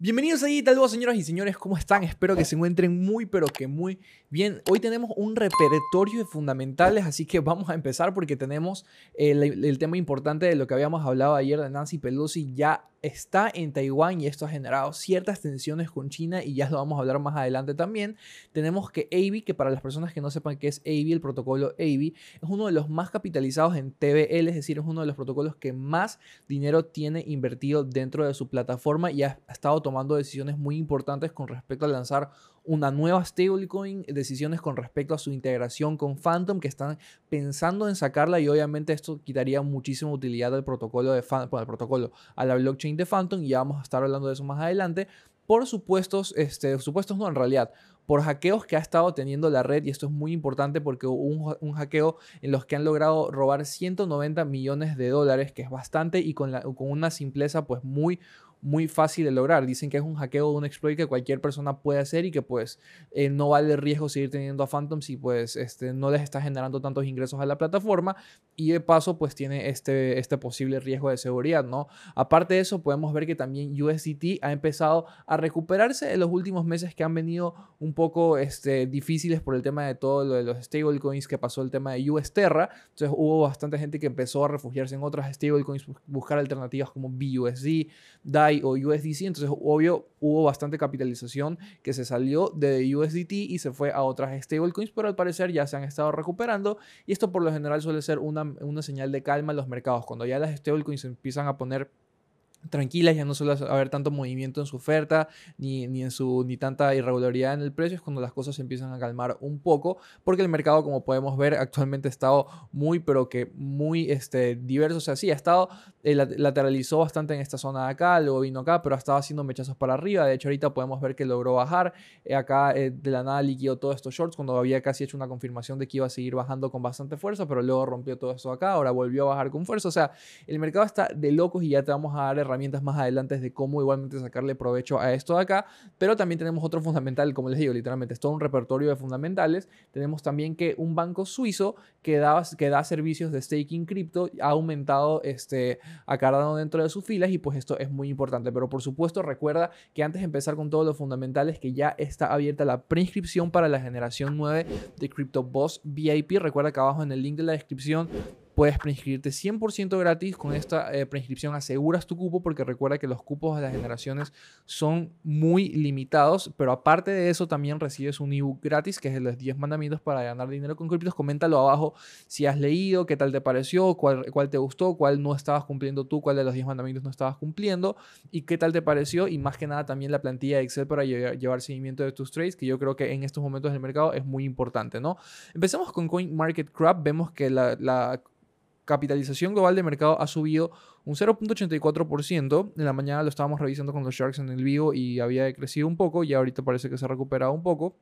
Bienvenidos ahí, tal vez señoras y señores, ¿cómo están? Espero que se encuentren muy, pero que muy bien. Hoy tenemos un repertorio de fundamentales, así que vamos a empezar porque tenemos el, tema importante de lo que habíamos hablado ayer de Nancy Pelosi ya está en Taiwán y esto ha generado ciertas tensiones con China y ya lo vamos a hablar más adelante también. Tenemos que AVI, que para las personas que no sepan qué es AVI, el protocolo AVI, es uno de los más capitalizados en TBL, es decir, es uno de los protocolos que más dinero tiene invertido dentro de su plataforma y ha estado tomando decisiones muy importantes con respecto a lanzar una nueva stablecoin, decisiones con respecto a su integración con Phantom que están pensando en sacarla y obviamente esto quitaría muchísima utilidad al protocolo de Phantom, al protocolo, a la blockchain de Phantom y ya vamos a estar hablando de eso más adelante. Por supuestos, este, supuestos no en realidad, por hackeos que ha estado teniendo la red y esto es muy importante porque hubo un, un, hackeo en los que han logrado robar 190 millones de dólares, que es bastante y con, la, con una simpleza pues muy muy fácil de lograr. Dicen que es un hackeo de un exploit que cualquier persona puede hacer y que pues eh, no vale riesgo seguir teniendo a Phantom si pues este, no les está generando tantos ingresos a la plataforma y de paso pues tiene este, este posible riesgo de seguridad, ¿no? Aparte de eso podemos ver que también USDT ha empezado a recuperarse en los últimos meses que han venido un poco este, difíciles por el tema de todo lo de los stablecoins que pasó el tema de US Terra. Entonces hubo bastante gente que empezó a refugiarse en otras stablecoins, buscar alternativas como BUSD, DAI o USDC, entonces obvio hubo bastante capitalización que se salió de USDT y se fue a otras stablecoins, pero al parecer ya se han estado recuperando y esto por lo general suele ser una, una señal de calma en los mercados, cuando ya las stablecoins empiezan a poner tranquilas, ya no suele haber tanto movimiento en su oferta, ni, ni, en su, ni tanta irregularidad en el precio, es cuando las cosas se empiezan a calmar un poco, porque el mercado, como podemos ver, actualmente ha estado muy, pero que muy este, diverso, o sea, sí, ha estado, eh, lateralizó bastante en esta zona de acá, luego vino acá, pero ha estado haciendo mechazos para arriba, de hecho ahorita podemos ver que logró bajar, eh, acá eh, de la nada liquidó todos estos shorts, cuando había casi hecho una confirmación de que iba a seguir bajando con bastante fuerza, pero luego rompió todo esto acá, ahora volvió a bajar con fuerza, o sea, el mercado está de locos y ya te vamos a dar herramientas más adelante de cómo igualmente sacarle provecho a esto de acá, pero también tenemos otro fundamental, como les digo, literalmente es todo un repertorio de fundamentales. Tenemos también que un banco suizo que da, que da servicios de staking cripto ha aumentado este, a dentro de sus filas y pues esto es muy importante, pero por supuesto recuerda que antes de empezar con todos los fundamentales que ya está abierta la preinscripción para la generación 9 de CryptoBoss VIP, recuerda que abajo en el link de la descripción puedes preinscribirte 100% gratis. Con esta eh, preinscripción aseguras tu cupo porque recuerda que los cupos de las generaciones son muy limitados. Pero aparte de eso también recibes un ebook gratis que es de los 10 mandamientos para ganar dinero con criptos. Coméntalo abajo si has leído, qué tal te pareció, cuál, cuál te gustó, cuál no estabas cumpliendo tú, cuál de los 10 mandamientos no estabas cumpliendo y qué tal te pareció. Y más que nada también la plantilla de Excel para llevar, seguimiento de tus trades que yo creo que en estos momentos del mercado es muy importante, ¿no? Empecemos con CoinMarketCap. Vemos que la capitalización global de mercado ha subido un 0.84%. En la mañana lo estábamos revisando con los Sharks en el vivo y había crecido un poco y ahorita parece que se ha recuperado un poco.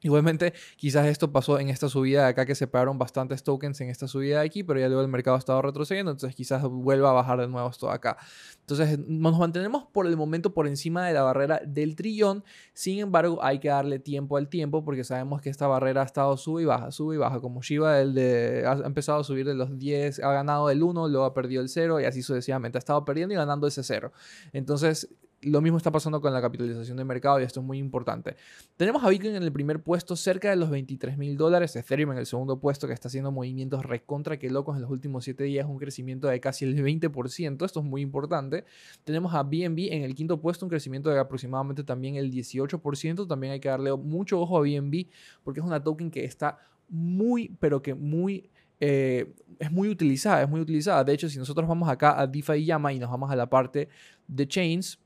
Igualmente, quizás esto pasó en esta subida de acá que separaron bastantes tokens en esta subida de aquí, pero ya luego el mercado ha estado retrocediendo, entonces quizás vuelva a bajar de nuevo esto de acá. Entonces nos mantenemos por el momento por encima de la barrera del trillón, sin embargo hay que darle tiempo al tiempo porque sabemos que esta barrera ha estado sube y baja, sube y baja, como Shiba el de, ha empezado a subir de los 10, ha ganado el 1, luego ha perdido el 0 y así sucesivamente, ha estado perdiendo y ganando ese 0. Entonces lo mismo está pasando con la capitalización de mercado y esto es muy importante. Tenemos a Bitcoin en el primer puesto cerca de los 23 mil dólares, Ethereum en el segundo puesto que está haciendo movimientos recontra que locos en los últimos 7 días, un crecimiento de casi el 20%, esto es muy importante. Tenemos a BNB en el quinto puesto, un crecimiento de aproximadamente también el 18%, también hay que darle mucho ojo a BNB porque es una token que está muy, pero que muy... Eh, es muy utilizada, es muy utilizada. De hecho, si nosotros vamos acá a DeFi Llama y nos vamos a la parte de Chains,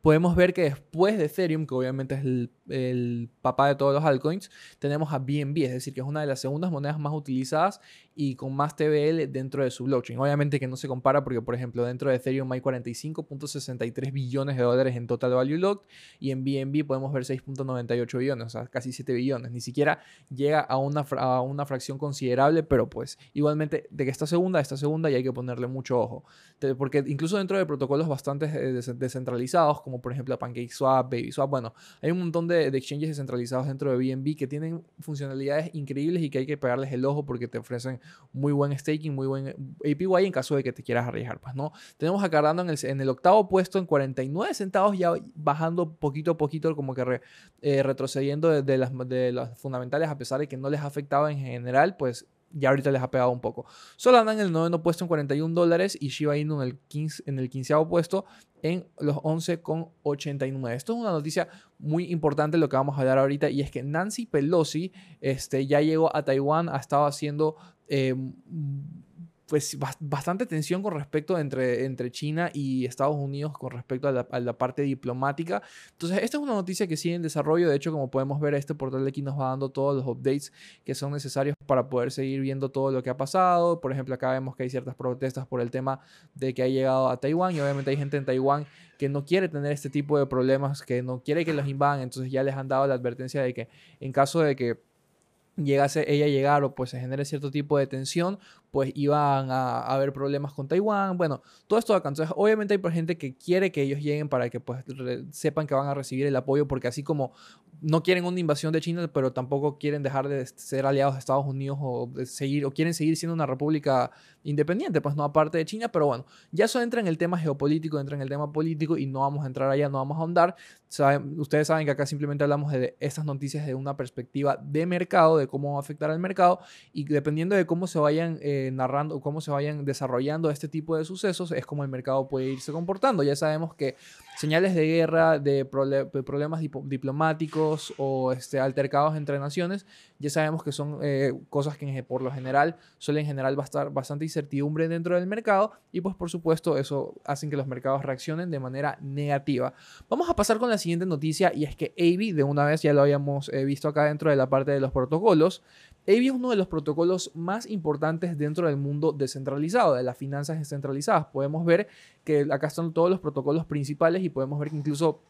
podemos ver que después de Ethereum, que obviamente es el, papá de todos los altcoins, tenemos a BNB, es decir, que es una de las segundas monedas más utilizadas y con más TBL dentro de su blockchain. Obviamente que no se compara porque, por ejemplo, dentro de Ethereum hay 45.63 billones de dólares en total value locked y en BNB podemos ver 6.98 billones, o sea, casi 7 billones. Ni siquiera llega a una, a una fracción considerable, pero pues igualmente de que está segunda, está segunda y hay que ponerle mucho ojo. Porque incluso dentro de protocolos bastante eh, descentralizados, como por ejemplo PancakeSwap, BabySwap. Bueno, hay un montón de, exchanges descentralizados dentro de BNB que tienen funcionalidades increíbles y que hay que pegarles el ojo porque te ofrecen muy buen staking, muy buen APY en caso de que te quieras arriesgar, pues, ¿no? Tenemos a Cardano en el, octavo puesto en 49 centavos, ya bajando poquito a poquito, como que eh, retrocediendo de, las, fundamentales, a pesar de que no les ha afectado en general, pues ya ahorita les ha pegado un poco. Solana en el noveno puesto en 41 dólares y Shiba Inu en el, 15, en el quinceavo puesto en los 11,89. Esto es una noticia muy importante lo que vamos a hablar ahorita y es que Nancy Pelosi este, ya llegó a Taiwán, ha estado haciendo... Eh, pues bastante tensión con respecto entre, entre China y Estados Unidos con respecto a la, parte diplomática. Entonces, esta es una noticia que sigue en desarrollo. De hecho, como podemos ver, este portal de aquí nos va dando todos los updates que son necesarios para poder seguir viendo todo lo que ha pasado. Por ejemplo, acá vemos que hay ciertas protestas por el tema de que ha llegado a Taiwán y obviamente hay gente en Taiwán que no quiere tener este tipo de problemas, que no quiere que los invadan. Entonces ya les han dado la advertencia de que en caso de que llegase ella a llegar o pues se genere cierto tipo de tensión, pues iban a, haber problemas con Taiwán. Bueno, todo esto acá. Entonces, obviamente hay gente que quiere que ellos lleguen para que pues sepan que van a recibir el apoyo, porque así como no quieren una invasión de China, pero tampoco quieren dejar de ser aliados de Estados Unidos o seguir o quieren seguir siendo una república independiente, pues no aparte de China, pero bueno, ya eso entra en el tema geopolítico, entra en el tema político y no vamos a entrar allá, no vamos a ahondar. ustedes saben que acá simplemente hablamos de estas noticias de una perspectiva de mercado, de cómo va a afectar al mercado y dependiendo de cómo se vayan eh, narrando, cómo se vayan desarrollando este tipo de sucesos, es como el mercado puede irse comportando. Ya sabemos que señales de guerra, de, problemas diplomáticos o este, altercados entre naciones, ya sabemos que son eh, cosas que por lo general suelen generar bastante incertidumbre dentro del mercado y pues por supuesto eso hace que los mercados reaccionen de manera negativa. Vamos a pasar con la siguiente noticia y es que AB, de una vez ya lo habíamos eh, visto acá dentro de la parte de los protocolos, AB es uno de los protocolos más importantes dentro del mundo descentralizado, de las finanzas descentralizadas. Podemos ver que acá están todos los protocolos principales y podemos ver que incluso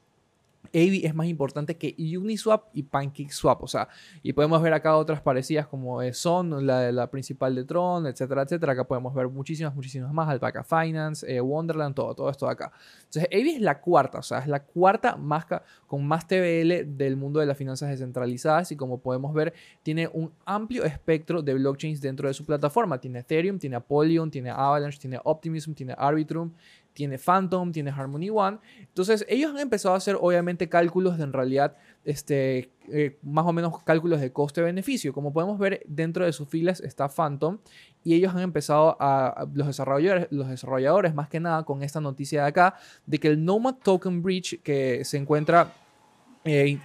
AVI es más importante que Uniswap y PancakeSwap. O sea, y podemos ver acá otras parecidas como Son, la, la principal de Tron, etcétera, etcétera. Acá podemos ver muchísimas, muchísimas más. Alpaca Finance, eh, Wonderland, todo, todo esto de acá. Entonces, AVI es la cuarta, o sea, es la cuarta más con más TBL del mundo de las finanzas descentralizadas. Y como podemos ver, tiene un amplio espectro de blockchains dentro de su plataforma. Tiene Ethereum, tiene Apollyon, tiene Avalanche, tiene Optimism, tiene Arbitrum, tiene Phantom, tiene Harmony One. Entonces, ellos han empezado a hacer, obviamente, cálculos de en realidad, este, eh, más o menos cálculos de coste-beneficio. Como podemos ver, dentro de sus filas está Phantom y ellos han empezado a, los desarrolladores, los desarrolladores más que nada con esta noticia de acá, de que el Nomad Token Bridge que se encuentra, eh,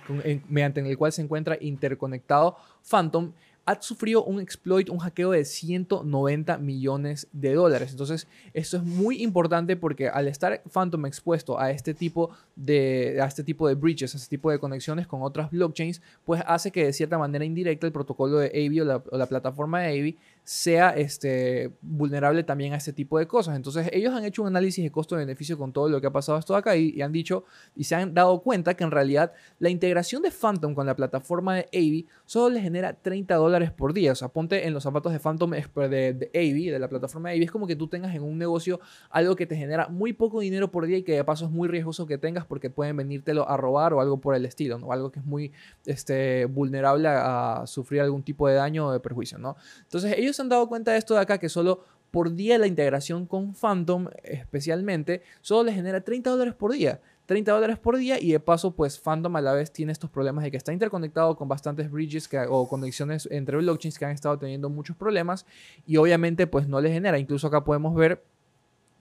mediante el cual se encuentra interconectado Phantom, ha sufrido un exploit, un hackeo de 190 millones de dólares. Entonces, esto es muy importante porque al estar Phantom expuesto a este tipo de, a este tipo de breaches, a este tipo de conexiones con otras blockchains, pues hace que de cierta manera indirecta el protocolo de AVI o la, o la plataforma de AVI sea este, vulnerable también a este tipo de cosas. Entonces ellos han hecho un análisis de costo-beneficio con todo lo que ha pasado esto acá y, han dicho y se han dado cuenta que en realidad la integración de Phantom con la plataforma de AVI solo le genera 30 dólares por día. O sea, ponte en los zapatos de Phantom de, de AVI, de la plataforma de AVI, es como que tú tengas en un negocio algo que te genera muy poco dinero por día y que de paso es muy riesgoso que tengas porque pueden venírtelo a robar o algo por el estilo, ¿no? Algo que es muy este, vulnerable a, a sufrir algún tipo de daño o de perjuicio, ¿no? Entonces ellos han dado cuenta de esto de acá, que solo por día la integración con Phantom especialmente, solo le genera 30 dólares por día. 30 dólares por día y de paso pues Phantom a la vez tiene estos problemas de que está interconectado con bastantes bridges o conexiones entre blockchains que han estado teniendo muchos problemas y obviamente pues no le genera. Incluso acá podemos ver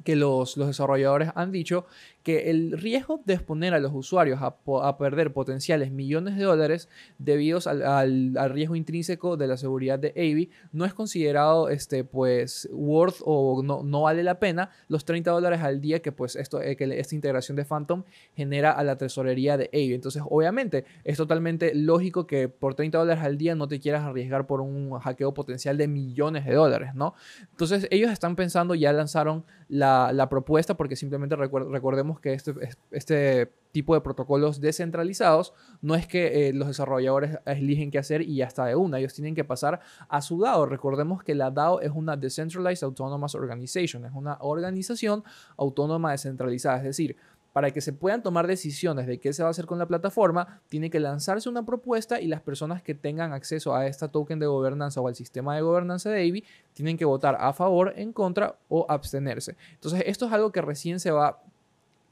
que los, los, desarrolladores han dicho que el riesgo de exponer a los usuarios a, perder potenciales millones de dólares debido al, al, riesgo intrínseco de la seguridad de AVI no es considerado este, pues, worth o no, no vale la pena los 30 dólares al día que, pues, esto, eh, que esta integración de Phantom genera a la tesorería de AVI. Entonces, obviamente, es totalmente lógico que por 30 dólares al día no te quieras arriesgar por un hackeo potencial de millones de dólares, ¿no? Entonces, ellos están pensando, ya lanzaron la, propuesta porque simplemente recordemos que este, este tipo de protocolos descentralizados no es que eh, los desarrolladores eligen qué hacer y ya está de una, ellos tienen que pasar a su DAO. Recordemos que la DAO es una Decentralized Autonomous Organization, es una organización autónoma descentralizada, es decir, para que se puedan tomar decisiones de qué se va a hacer con la plataforma, tiene que lanzarse una propuesta y las personas que tengan acceso a esta token de gobernanza o al sistema de gobernanza de AVI tienen que votar a favor, en contra o abstenerse. Entonces, esto es algo que recién se va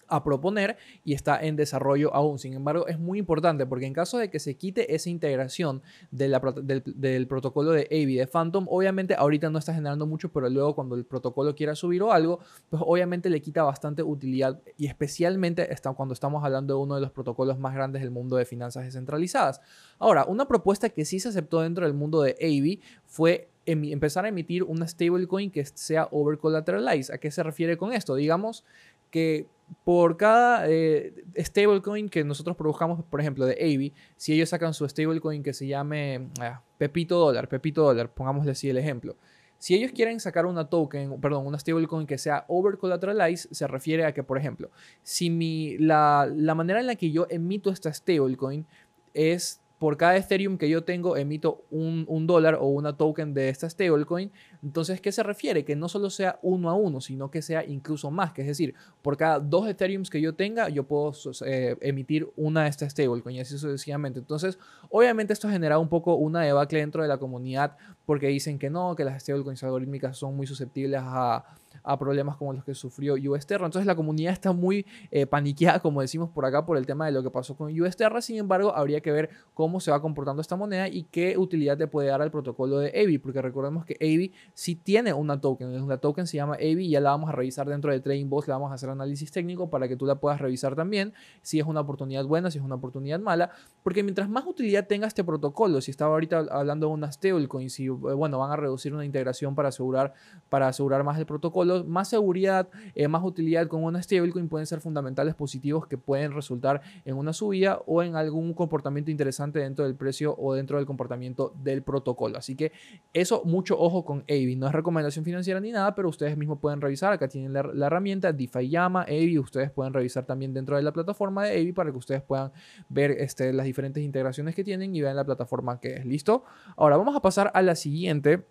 a proponer y está en desarrollo aún. Sin embargo, es muy importante porque en caso de que se quite esa integración del, protocolo de AVI de Phantom, obviamente ahorita no está generando mucho, pero luego cuando el protocolo quiera subir o algo, pues obviamente le quita bastante utilidad y especialmente cuando estamos hablando de uno de los protocolos más grandes del mundo de finanzas descentralizadas. Ahora, una propuesta que sí se aceptó dentro del mundo de AVI fue empezar a emitir una stablecoin que sea over collateralized. ¿A qué se refiere con esto? Digamos que por cada eh, stablecoin que nosotros produjamos, por ejemplo, de AVI, si ellos sacan su stablecoin que se llame ah, Pepito Dólar, Pepito Dólar, pongámosle así el ejemplo. Si ellos quieren sacar una token, perdón, una stablecoin que sea over collateralized, se refiere a que, por ejemplo, si mi, la, la manera en la que yo emito esta stablecoin es por cada Ethereum que yo tengo emito un, dólar o una token de esta stablecoin. Entonces, ¿qué se refiere? Que no solo sea uno a uno, sino que sea incluso más. Que es decir, por cada dos Ethereums que yo tenga, yo puedo eh, emitir una de estas stablecoin y así sucesivamente. Entonces, obviamente esto ha generado un poco una debacle dentro de la comunidad porque dicen que no, que las stablecoins algorítmicas son muy susceptibles a a problemas como los que sufrió US Terra. Entonces la comunidad está muy eh, paniqueada, como decimos por acá, por el tema de lo que pasó con US Terra. Sin embargo, habría que ver cómo se va comportando esta moneda y qué utilidad le puede dar al protocolo de AVI, porque recordemos que AVI sí tiene una token. Una token se llama AVI ya la vamos a revisar dentro de Trading Boss, le vamos a hacer análisis técnico para que tú la puedas revisar también, si es una oportunidad buena, si es una oportunidad mala, porque mientras más utilidad tenga este protocolo, si estaba ahorita hablando de una stablecoin, si bueno, van a reducir una integración para asegurar, para asegurar más el protocolo, más seguridad, eh, más utilidad con una stablecoin pueden ser fundamentales positivos que pueden resultar en una subida o en algún comportamiento interesante dentro del precio o dentro del comportamiento del protocolo. Así que eso, mucho ojo con AVI. No es recomendación financiera ni nada, pero ustedes mismos pueden revisar. Acá tienen la, herramienta DeFi Llama, AVI. Ustedes pueden revisar también dentro de la plataforma de AVI para que ustedes puedan ver este, las diferentes integraciones que tienen y vean la plataforma que es. ¿Listo? Ahora vamos a pasar a la siguiente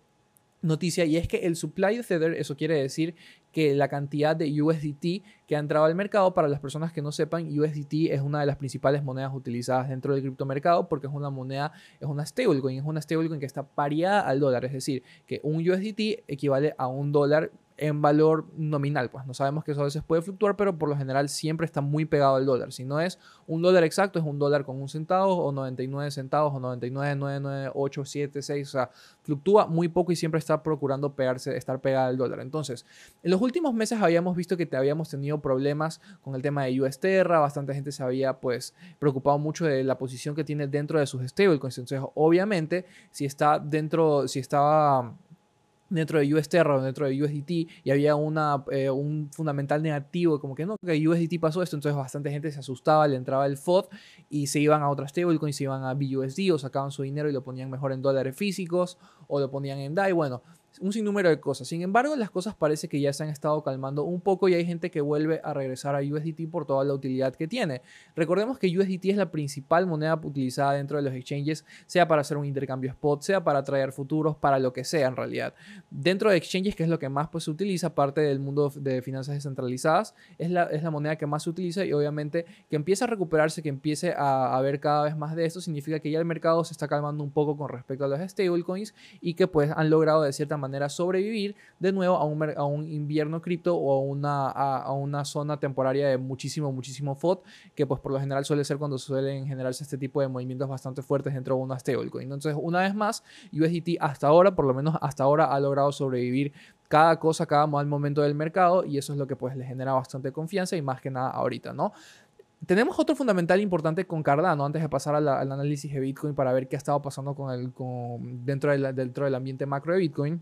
noticia y es que el supply de Tether, eso quiere decir que la cantidad de USDT que ha entrado al mercado, para las personas que no sepan, USDT es una de las principales monedas utilizadas dentro del criptomercado porque es una moneda, es una stablecoin, es una stablecoin que está pareada al dólar, es decir, que un USDT equivale a un dólar en valor nominal. Pues no sabemos que eso a veces puede fluctuar, pero por lo general siempre está muy pegado al dólar. Si no es un dólar exacto, es un dólar con un centavo o 99 centavos o 99,99876. O sea, fluctúa muy poco y siempre está procurando pegarse, estar pegado al dólar. Entonces, en los últimos meses habíamos visto que te habíamos tenido problemas con el tema de US Terra. Bastante gente se había pues preocupado mucho de la posición que tiene dentro de sus stablecoins. Entonces, obviamente, si está dentro, si estaba dentro de US Terra o dentro de USDT y había una, eh, un fundamental negativo, como que no, que USDT pasó esto, entonces bastante gente se asustaba, le entraba el FOD y se iban a otras stablecoins, se iban a BUSD o sacaban su dinero y lo ponían mejor en dólares físicos o lo ponían en DAI. Bueno, un sinnúmero de cosas. Sin embargo, las cosas parece que ya se han estado calmando un poco y hay gente que vuelve a regresar a USDT por toda la utilidad que tiene. Recordemos que USDT es la principal moneda utilizada dentro de los exchanges, sea para hacer un intercambio spot, sea para traer futuros, para lo que sea en realidad. Dentro de exchanges, que es lo que más pues, se utiliza, parte del mundo de finanzas descentralizadas, es la, es la moneda que más se utiliza y obviamente que empiece a recuperarse, que empiece a, haber cada vez más de esto, significa que ya el mercado se está calmando un poco con respecto a los stablecoins y que pues han logrado de cierta manera manera sobrevivir de nuevo a un, a un invierno cripto o a una, a, una zona temporaria de muchísimo, muchísimo FOD, que pues por lo general suele ser cuando suelen generarse este tipo de movimientos bastante fuertes dentro de una stablecoin. Entonces, una vez más, USDT hasta ahora, por lo menos hasta ahora, ha logrado sobrevivir cada cosa, cada mal momento del mercado y eso es lo que pues le genera bastante confianza y más que nada ahorita, ¿no? Tenemos otro fundamental importante con Cardano, antes de pasar al análisis de Bitcoin para ver qué ha estado pasando con el, con, dentro, dentro del ambiente macro de Bitcoin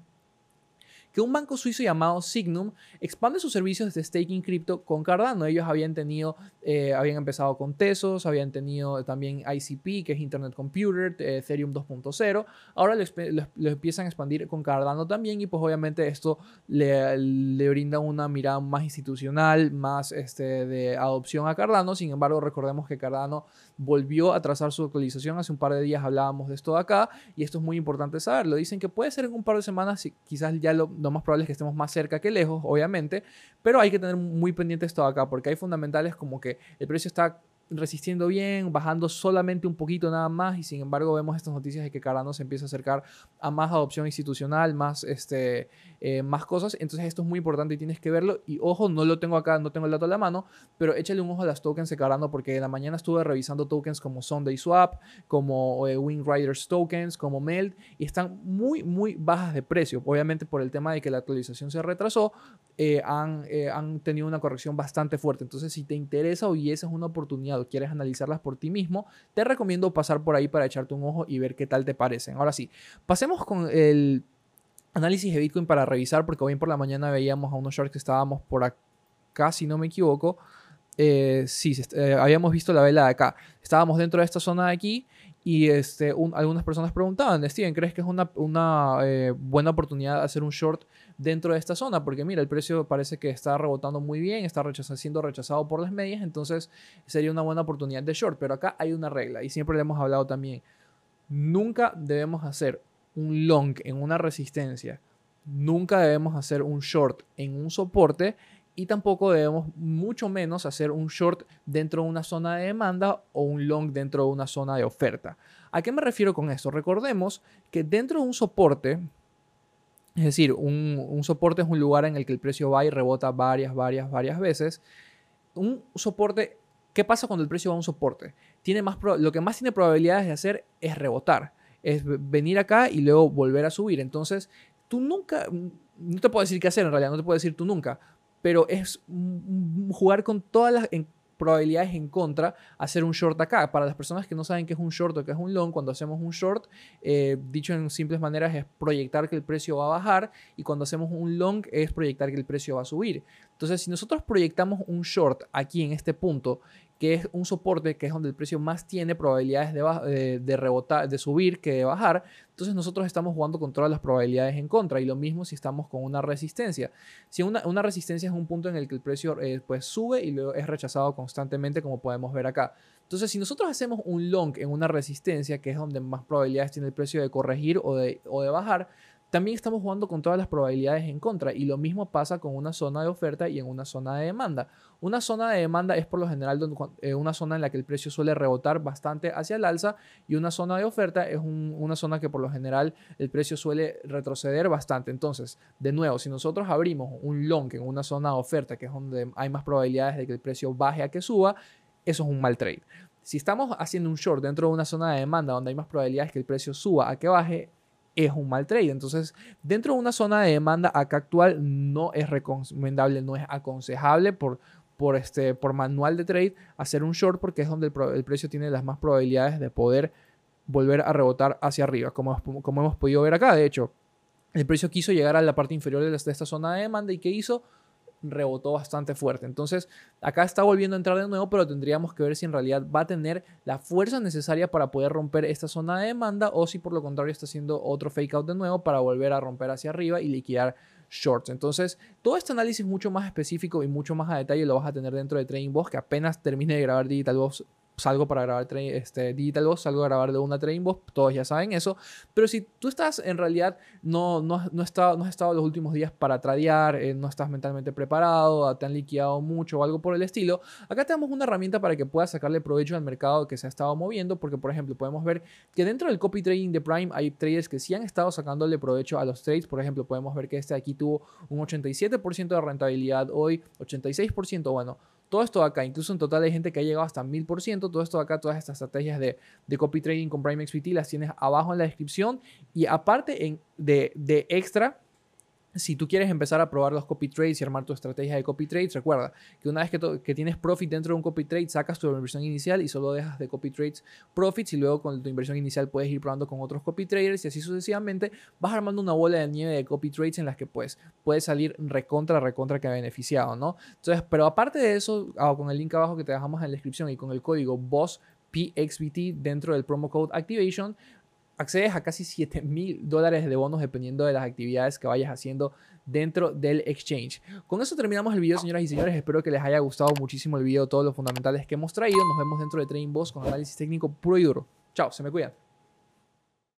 que un banco suizo llamado Signum expande sus servicios de staking cripto con Cardano. Ellos habían tenido, eh, habían empezado con Tesos, habían tenido también ICP, que es Internet Computer, eh, Ethereum 2.0. Ahora lo, empiezan a expandir con Cardano también y pues obviamente esto le, le, brinda una mirada más institucional, más este, de adopción a Cardano. Sin embargo, recordemos que Cardano volvió a trazar su actualización. Hace un par de días hablábamos de esto acá y esto es muy importante saberlo. Dicen que puede ser en un par de semanas, quizás ya lo lo más probable es que estemos más cerca que lejos, obviamente, pero hay que tener muy pendiente esto acá, porque hay fundamentales como que el precio está resistiendo bien, bajando solamente un poquito nada más y sin embargo vemos estas noticias de que Cardano se empieza a acercar a más adopción institucional, más, este, eh, más cosas, entonces esto es muy importante y tienes que verlo. Y ojo, no lo tengo acá, no tengo el dato a la mano, pero échale un ojo a las tokens de Cardano porque en la mañana estuve revisando tokens como Sunday Swap, como eh, Wing Riders tokens, como Meld y están muy muy bajas de precio, obviamente por el tema de que la actualización se retrasó, eh, han, han tenido una corrección bastante fuerte, entonces si te interesa o y esa es una oportunidad quieres analizarlas por ti mismo, te recomiendo pasar por ahí para echarte un ojo y ver qué tal te parecen. Ahora sí, pasemos con el análisis de Bitcoin para revisar, porque hoy por la mañana veíamos a unos shorts que estábamos por acá, si no me equivoco. Eh, sí, eh, habíamos visto la vela de acá. Estábamos dentro de esta zona de aquí y este, algunas personas preguntaban, Steven, ¿crees que es una, una eh, buena oportunidad hacer un short dentro de esta zona? Porque mira, el precio parece que está rebotando muy bien, está siendo rechazado por las medias, entonces sería una buena oportunidad de short. Pero acá hay una regla y siempre le hemos hablado también. Nunca debemos hacer un long en una resistencia, nunca debemos hacer un short en un soporte y tampoco debemos mucho menos hacer un short dentro de una zona de demanda o un long dentro de una zona de oferta. ¿A qué me refiero con esto? Recordemos que dentro de un soporte, es decir, un, soporte es un lugar en el que el precio va y rebota varias, varias, varias veces. Un soporte, ¿qué pasa cuando el precio va a un soporte? Tiene más lo que más tiene probabilidades de hacer es rebotar, es venir acá y luego volver a subir. Entonces, tú nunca, no te puedo decir qué hacer en realidad, no te puedo decir tú nunca, pero es jugar con todas las probabilidades en contra hacer un short acá. Para las personas que no saben qué es un short o qué es un long, cuando hacemos un short, eh, dicho en simples maneras, es proyectar que el precio va a bajar y cuando hacemos un long es proyectar que el precio va a subir. Entonces, si nosotros proyectamos un short aquí en este punto que es un soporte que es donde el precio más tiene probabilidades de, de, rebotar, de subir que de bajar. Entonces nosotros estamos jugando con todas las probabilidades en contra y lo mismo si estamos con una resistencia. Si una, resistencia es un punto en el que el precio eh, pues sube y luego es rechazado constantemente como podemos ver acá. Entonces si nosotros hacemos un long en una resistencia que es donde más probabilidades tiene el precio de corregir o de bajar, también estamos jugando con todas las probabilidades en contra y lo mismo pasa con una zona de oferta y en una zona de demanda. Una zona de demanda es por lo general eh, una zona en la que el precio suele rebotar bastante hacia el alza y una zona de oferta es una zona que por lo general el precio suele retroceder bastante. Entonces, de nuevo, si nosotros abrimos un long en una zona de oferta, que es donde hay más probabilidades de que el precio baje a que suba, eso es un mal trade. Si estamos haciendo un short dentro de una zona de demanda donde hay más probabilidades que el precio suba a que baje, es un mal trade. Entonces, dentro de una zona de demanda acá actual no es recomendable, no es aconsejable por, por, este, por manual de trade hacer un short porque es donde el, precio tiene las más probabilidades de poder volver a rebotar hacia arriba, como, como hemos podido ver acá. De hecho, el precio quiso llegar a la parte inferior de esta zona de demanda y ¿qué hizo? Rebotó bastante fuerte. Entonces, acá está volviendo a entrar de nuevo, pero tendríamos que ver si en realidad va a tener la fuerza necesaria para poder romper esta zona de demanda o si por lo contrario está haciendo otro fake out de nuevo para volver a romper hacia arriba y liquidar shorts. Entonces, todo este análisis mucho más específico y mucho más a detalle lo vas a tener dentro de Trading Boss, que apenas termine de grabar Digital Boss salgo para grabar este, Digital Boss, salgo a grabar de una Trading Boss, todos ya saben eso. Pero si tú estás en realidad, no, no, no, estado, no has estado los últimos días para tradear, eh, no estás mentalmente preparado, te han liquidado mucho o algo por el estilo, acá tenemos una herramienta para que puedas sacarle provecho al mercado que se ha estado moviendo, porque por ejemplo podemos ver que dentro del copy trading de Prime hay traders que sí han estado sacándole provecho a los trades. Por ejemplo, podemos ver que este aquí tuvo un 87% de rentabilidad hoy, 86%, bueno todo esto acá, incluso en total hay gente que ha llegado hasta 1000%. Todo esto acá, todas estas estrategias de, de copy trading con Prime XPT las tienes abajo en la descripción. Y aparte en, de, de extra, si tú quieres empezar a probar los copy trades y armar tu estrategia de copy trades, recuerda que una vez que, tienes profit dentro de un copy trade, sacas tu inversión inicial y solo dejas de copy trades profits y luego con tu inversión inicial puedes ir probando con otros copy traders y así sucesivamente vas armando una bola de nieve de copy trades en las que pues puedes salir recontra, recontra que ha beneficiado, ¿no? Entonces, pero aparte de eso, ah, con el link abajo que te dejamos en la descripción y con el código BOSS PXBT dentro del promo code Activation, accedes a casi 7 mil dólares de bonos dependiendo de las actividades que vayas haciendo dentro del exchange. Con eso terminamos el video, señoras y señores. Espero que les haya gustado muchísimo el video, todos los fundamentales que hemos traído. Nos vemos dentro de Trading Boss con análisis técnico puro y duro. Chao, se me cuidan.